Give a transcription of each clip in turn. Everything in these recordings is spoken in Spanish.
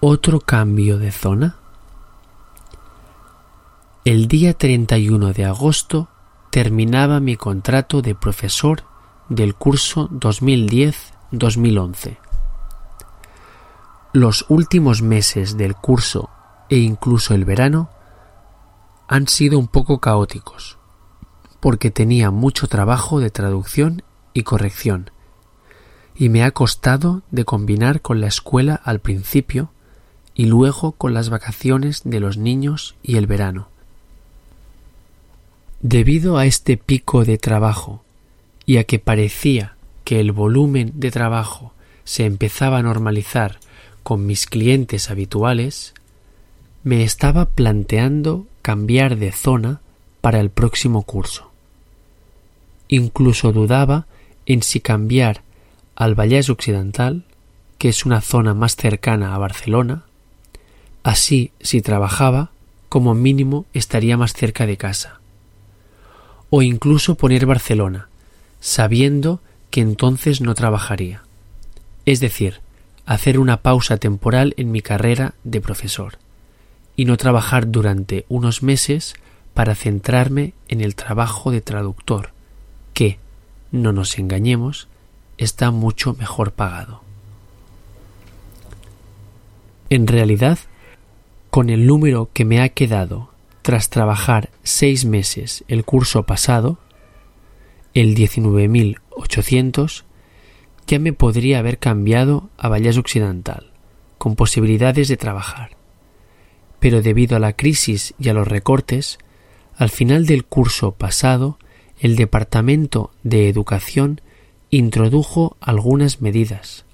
otro cambio de zona? El día 31 de agosto terminaba mi contrato de profesor del curso 2010-2011. Los últimos meses del curso e incluso el verano han sido un poco caóticos, porque tenía mucho trabajo de traducción y corrección, y me ha costado de combinar con la escuela al principio y luego con las vacaciones de los niños y el verano. Debido a este pico de trabajo y a que parecía que el volumen de trabajo se empezaba a normalizar con mis clientes habituales, me estaba planteando cambiar de zona para el próximo curso. Incluso dudaba en si cambiar al Vallés Occidental, que es una zona más cercana a Barcelona, Así, si trabajaba, como mínimo estaría más cerca de casa. O incluso poner Barcelona, sabiendo que entonces no trabajaría. Es decir, hacer una pausa temporal en mi carrera de profesor y no trabajar durante unos meses para centrarme en el trabajo de traductor, que, no nos engañemos, está mucho mejor pagado. En realidad, con el número que me ha quedado tras trabajar seis meses el curso pasado, el 19.800, ya me podría haber cambiado a Vallés Occidental, con posibilidades de trabajar. Pero debido a la crisis y a los recortes, al final del curso pasado, el Departamento de Educación introdujo algunas medidas.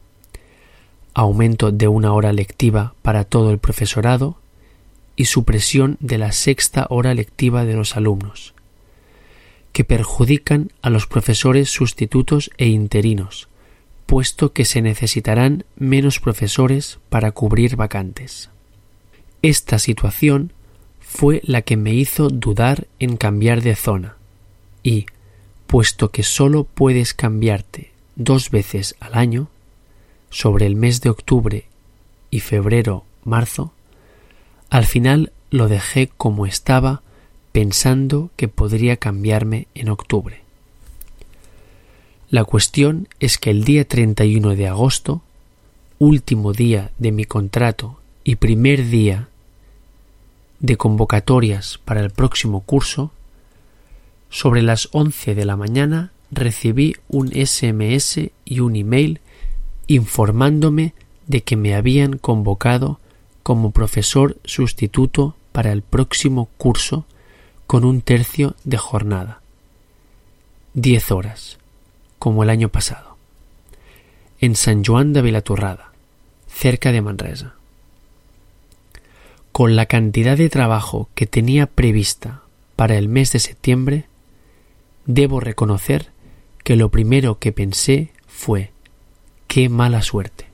Aumento de una hora lectiva para todo el profesorado, y supresión de la sexta hora lectiva de los alumnos, que perjudican a los profesores sustitutos e interinos, puesto que se necesitarán menos profesores para cubrir vacantes. Esta situación fue la que me hizo dudar en cambiar de zona, y, puesto que sólo puedes cambiarte dos veces al año, sobre el mes de octubre y febrero-marzo, al final lo dejé como estaba pensando que podría cambiarme en octubre. La cuestión es que el día 31 de agosto, último día de mi contrato y primer día de convocatorias para el próximo curso, sobre las 11 de la mañana recibí un SMS y un email informándome de que me habían convocado como profesor sustituto para el próximo curso con un tercio de jornada. Diez horas, como el año pasado, en San Juan de Vilatorrada, cerca de Manresa. Con la cantidad de trabajo que tenía prevista para el mes de septiembre, debo reconocer que lo primero que pensé fue qué mala suerte